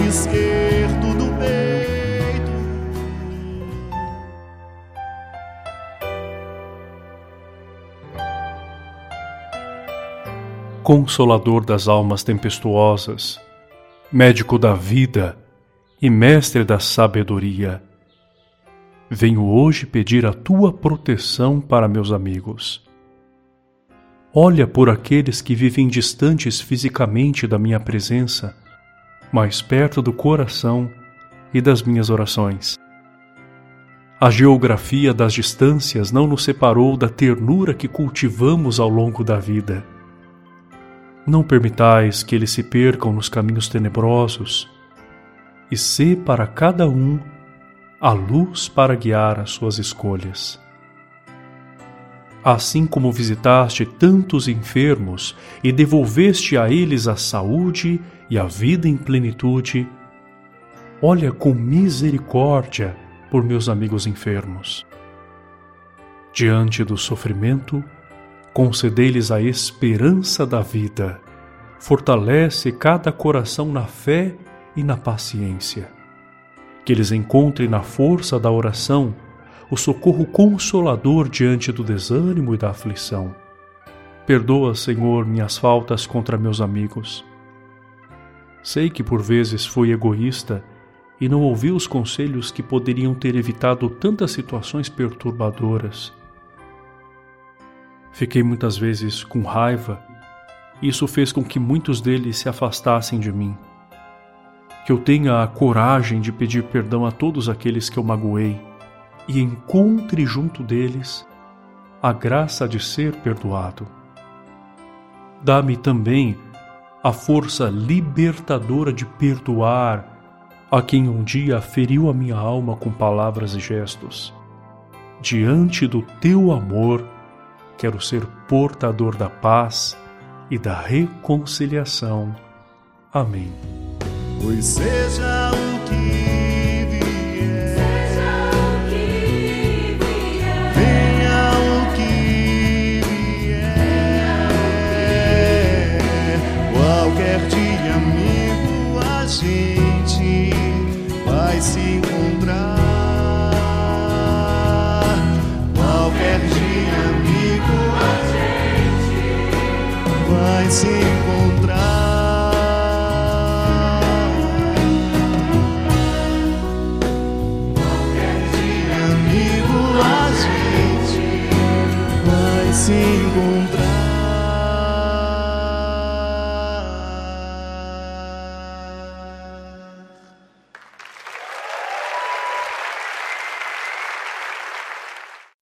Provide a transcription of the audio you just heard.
esquerdo do peito. Consolador das almas tempestuosas, médico da vida e mestre da sabedoria, venho hoje pedir a tua proteção para meus amigos. Olha por aqueles que vivem distantes fisicamente da minha presença, mais perto do coração e das minhas orações. A geografia das distâncias não nos separou da ternura que cultivamos ao longo da vida. Não permitais que eles se percam nos caminhos tenebrosos, e sê para cada um a luz para guiar as suas escolhas. Assim como visitaste tantos enfermos e devolveste a eles a saúde e a vida em plenitude, olha com misericórdia por meus amigos enfermos. Diante do sofrimento, concedei-lhes a esperança da vida, fortalece cada coração na fé e na paciência. Que eles encontrem na força da oração o socorro consolador diante do desânimo e da aflição. Perdoa, Senhor, minhas faltas contra meus amigos. Sei que por vezes fui egoísta e não ouvi os conselhos que poderiam ter evitado tantas situações perturbadoras. Fiquei muitas vezes com raiva e isso fez com que muitos deles se afastassem de mim. Que eu tenha a coragem de pedir perdão a todos aqueles que eu magoei e encontre junto deles a graça de ser perdoado. Dá-me também a força libertadora de perdoar a quem um dia feriu a minha alma com palavras e gestos. Diante do teu amor, quero ser portador da paz e da reconciliação. Amém. Pois seja o vai se encontrar. Qualquer dia, amigo, a gente vai se encontrar. Amigo, a gente vai se encontrar.